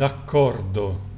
d'accordo.